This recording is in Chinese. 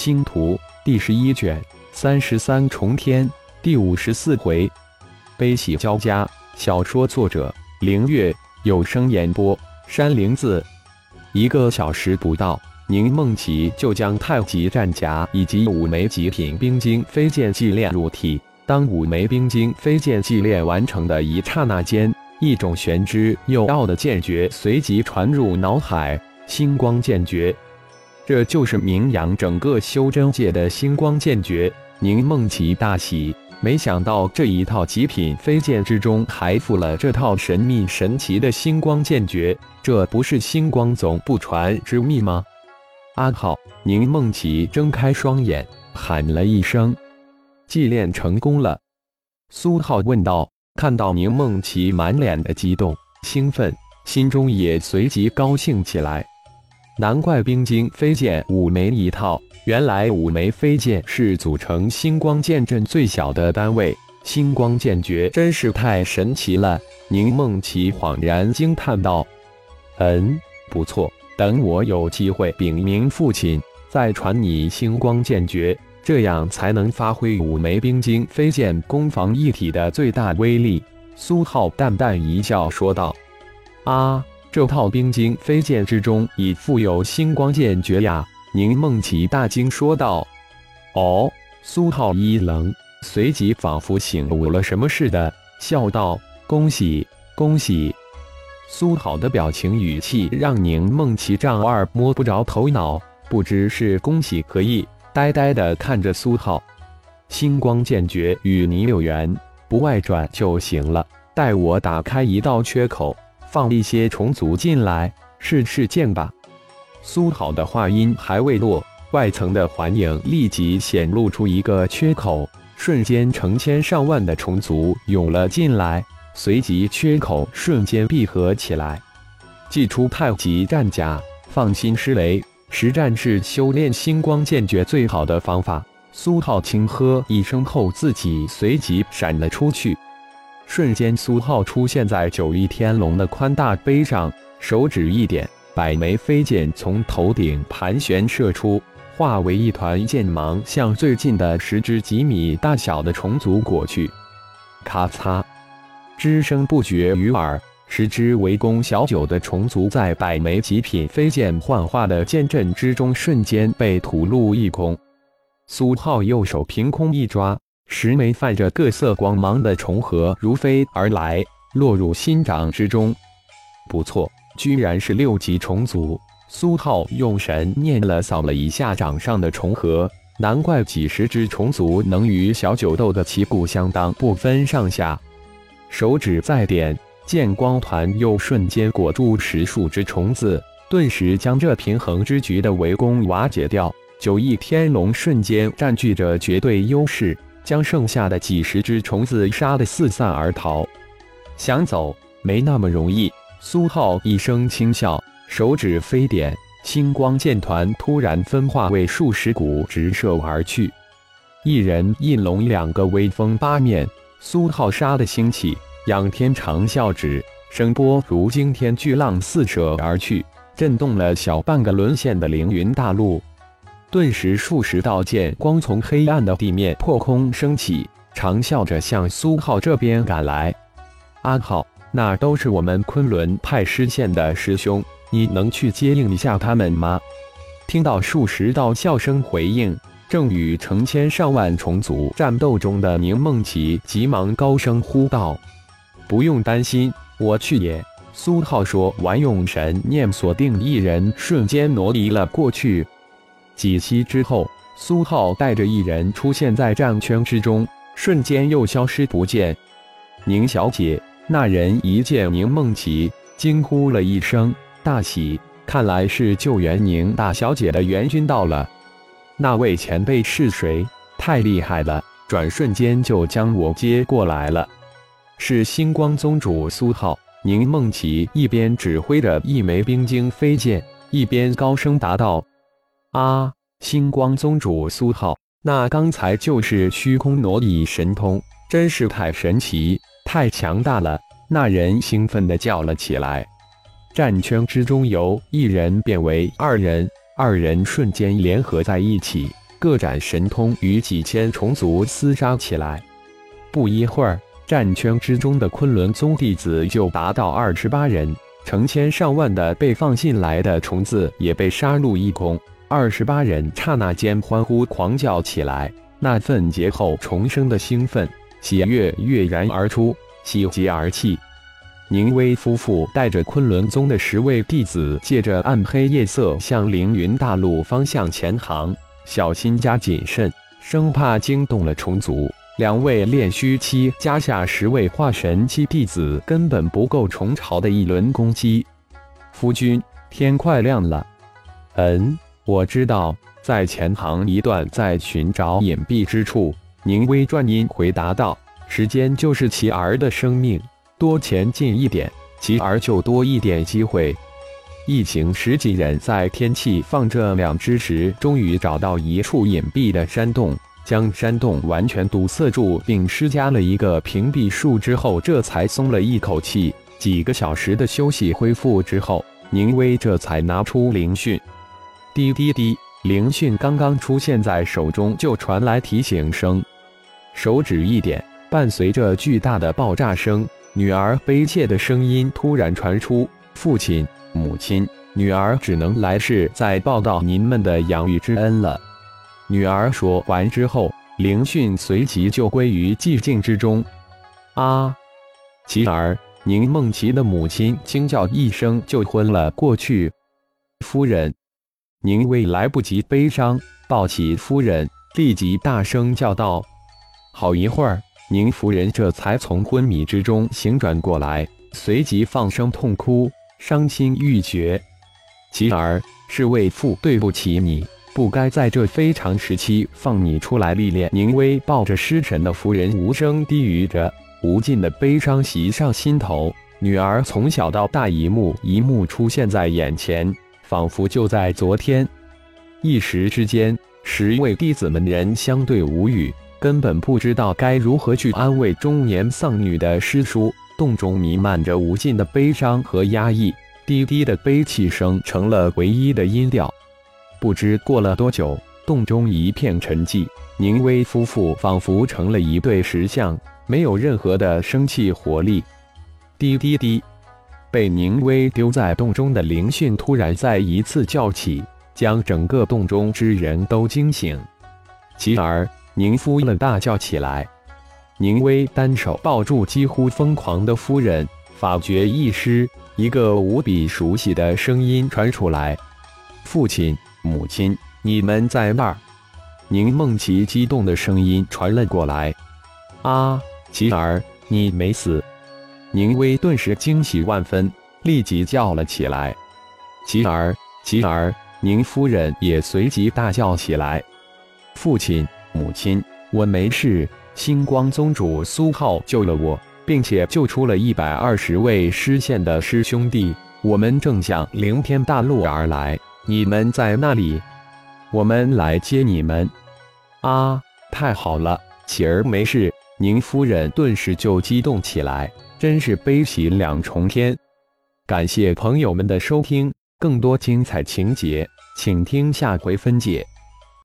星图》第十一卷三十三重天第五十四回，悲喜交加。小说作者：凌月，有声演播：山灵子。一个小时不到，宁梦琪就将太极战甲以及五枚极品冰晶飞剑祭炼入体。当五枚冰晶飞剑祭炼完成的一刹那间，一种玄之又奥的剑诀随即传入脑海。星光剑诀，这就是名扬整个修真界的星光剑诀。宁梦琪大喜，没想到这一套极品飞剑之中还附了这套神秘神奇的星光剑诀，这不是星光总不传之秘吗？阿浩，宁梦琪睁开双眼，喊了一声：“祭炼成功了。”苏浩问道。看到宁梦琪满脸的激动、兴奋，心中也随即高兴起来。难怪冰晶飞剑五枚一套，原来五枚飞剑是组成星光剑阵最小的单位。星光剑诀真是太神奇了！宁梦琪恍然惊叹道：“嗯，不错。等我有机会禀明父亲，再传你星光剑诀，这样才能发挥五枚冰晶飞剑攻防一体的最大威力。”苏浩淡淡一笑说道：“啊。”这套冰晶飞剑之中已附有星光剑诀呀！宁梦琪大惊说道。哦，苏浩一愣，随即仿佛醒悟了什么似的，笑道：“恭喜，恭喜！”苏浩的表情语气让宁梦琪丈二摸不着头脑，不知是恭喜何意，呆呆地看着苏浩。星光剑诀与你有缘，不外传就行了。待我打开一道缺口。放一些虫族进来试试剑吧。苏好的话音还未落，外层的环影立即显露出一个缺口，瞬间成千上万的虫族涌了进来，随即缺口瞬间闭合起来。祭出太极战甲，放心施雷，实战是修炼星光剑诀最好的方法。苏浩轻喝一声后，自己随即闪了出去。瞬间，苏浩出现在九翼天龙的宽大背上，手指一点，百枚飞剑从头顶盘旋射出，化为一团剑芒，向最近的十只几米大小的虫族裹去。咔嚓，之声不绝于耳。十只围攻小九的虫族在百枚极品飞剑幻化的剑阵之中，瞬间被吐露一空。苏浩右手凭空一抓。十枚泛着各色光芒的虫核如飞而来，落入心掌之中。不错，居然是六级虫族。苏浩用神念了扫了一下掌上的虫核，难怪几十只虫族能与小九斗的旗鼓相当，不分上下。手指再点，剑光团又瞬间裹住十数只虫子，顿时将这平衡之局的围攻瓦解掉。九翼天龙瞬间占据着绝对优势。将剩下的几十只虫子杀得四散而逃，想走没那么容易。苏浩一声轻笑，手指飞点，星光剑团突然分化为数十股，直射而去。一人一龙两个威风八面，苏浩杀的兴起，仰天长啸指，声波如惊天巨浪四射而去，震动了小半个沦陷的凌云大陆。顿时，数十道剑光从黑暗的地面破空升起，长啸着向苏浩这边赶来。阿浩，那都是我们昆仑派失陷的师兄，你能去接应一下他们吗？听到数十道笑声回应，正与成千上万虫族战斗中的宁梦琪急忙高声呼道：“不用担心，我去也。”苏浩说完，用神念锁定一人，瞬间挪移了过去。几息之后，苏浩带着一人出现在战圈之中，瞬间又消失不见。宁小姐，那人一见宁梦琪，惊呼了一声，大喜，看来是救援宁大小姐的援军到了。那位前辈是谁？太厉害了，转瞬间就将我接过来了。是星光宗主苏浩。宁梦琪一边指挥着一枚冰晶飞剑，一边高声答道。啊！星光宗主苏浩，那刚才就是虚空挪移神通，真是太神奇、太强大了！那人兴奋地叫了起来。战圈之中由一人变为二人，二人瞬间联合在一起，各展神通，与几千虫族厮杀起来。不一会儿，战圈之中的昆仑宗弟子就达到二十八人，成千上万的被放进来的虫子也被杀戮一空。二十八人刹那间欢呼狂叫起来，那份劫后重生的兴奋、喜悦跃然而出，喜极而泣。宁威夫妇带着昆仑宗的十位弟子，借着暗黑夜色向凌云大陆方向前行，小心加谨慎，生怕惊动了虫族。两位炼虚期加下十位化神期弟子，根本不够虫巢的一轮攻击。夫君，天快亮了。嗯，我知道，在前行一段，在寻找隐蔽之处。宁威转音回答道：“时间就是其儿的生命。”多前进一点，其儿就多一点机会。一行十几人在天气放这两只时，终于找到一处隐蔽的山洞，将山洞完全堵塞住，并施加了一个屏蔽术之后，这才松了一口气。几个小时的休息恢复之后，宁威这才拿出灵讯。滴滴滴，灵讯刚刚出现在手中，就传来提醒声。手指一点，伴随着巨大的爆炸声。女儿悲切的声音突然传出：“父亲、母亲，女儿只能来世再报答您们的养育之恩了。”女儿说完之后，灵讯随即就归于寂静之中。啊！琪儿，宁梦琪的母亲惊叫一声就昏了过去。夫人，宁未来不及悲伤，抱起夫人，立即大声叫道：“好一会儿。”宁夫人这才从昏迷之中醒转过来，随即放声痛哭，伤心欲绝。琪儿，是为父对不起你，不该在这非常时期放你出来历练。宁威抱着失神的夫人，无声低语着，无尽的悲伤袭上心头。女儿从小到大，一幕一幕出现在眼前，仿佛就在昨天。一时之间，十位弟子们人相对无语。根本不知道该如何去安慰中年丧女的师叔，洞中弥漫着无尽的悲伤和压抑，低低的悲泣声成了唯一的音调。不知过了多久，洞中一片沉寂，宁威夫妇仿佛成了一对石像，没有任何的生气活力。滴滴滴，被宁威丢在洞中的灵讯突然再一次叫起，将整个洞中之人都惊醒。其儿。宁夫了大叫起来，宁威单手抱住几乎疯狂的夫人，法诀一施，一个无比熟悉的声音传出来：“父亲、母亲，你们在那儿？”宁梦琪激动的声音传了过来：“啊，琪儿，你没死！”宁威顿时惊喜万分，立即叫了起来：“琪儿，琪儿！”宁夫人也随即大叫起来：“父亲！”母亲，我没事。星光宗主苏浩救了我，并且救出了一百二十位失陷的师兄弟。我们正向凌天大陆而来，你们在那里？我们来接你们。啊，太好了，喜儿没事。宁夫人顿时就激动起来，真是悲喜两重天。感谢朋友们的收听，更多精彩情节，请听下回分解。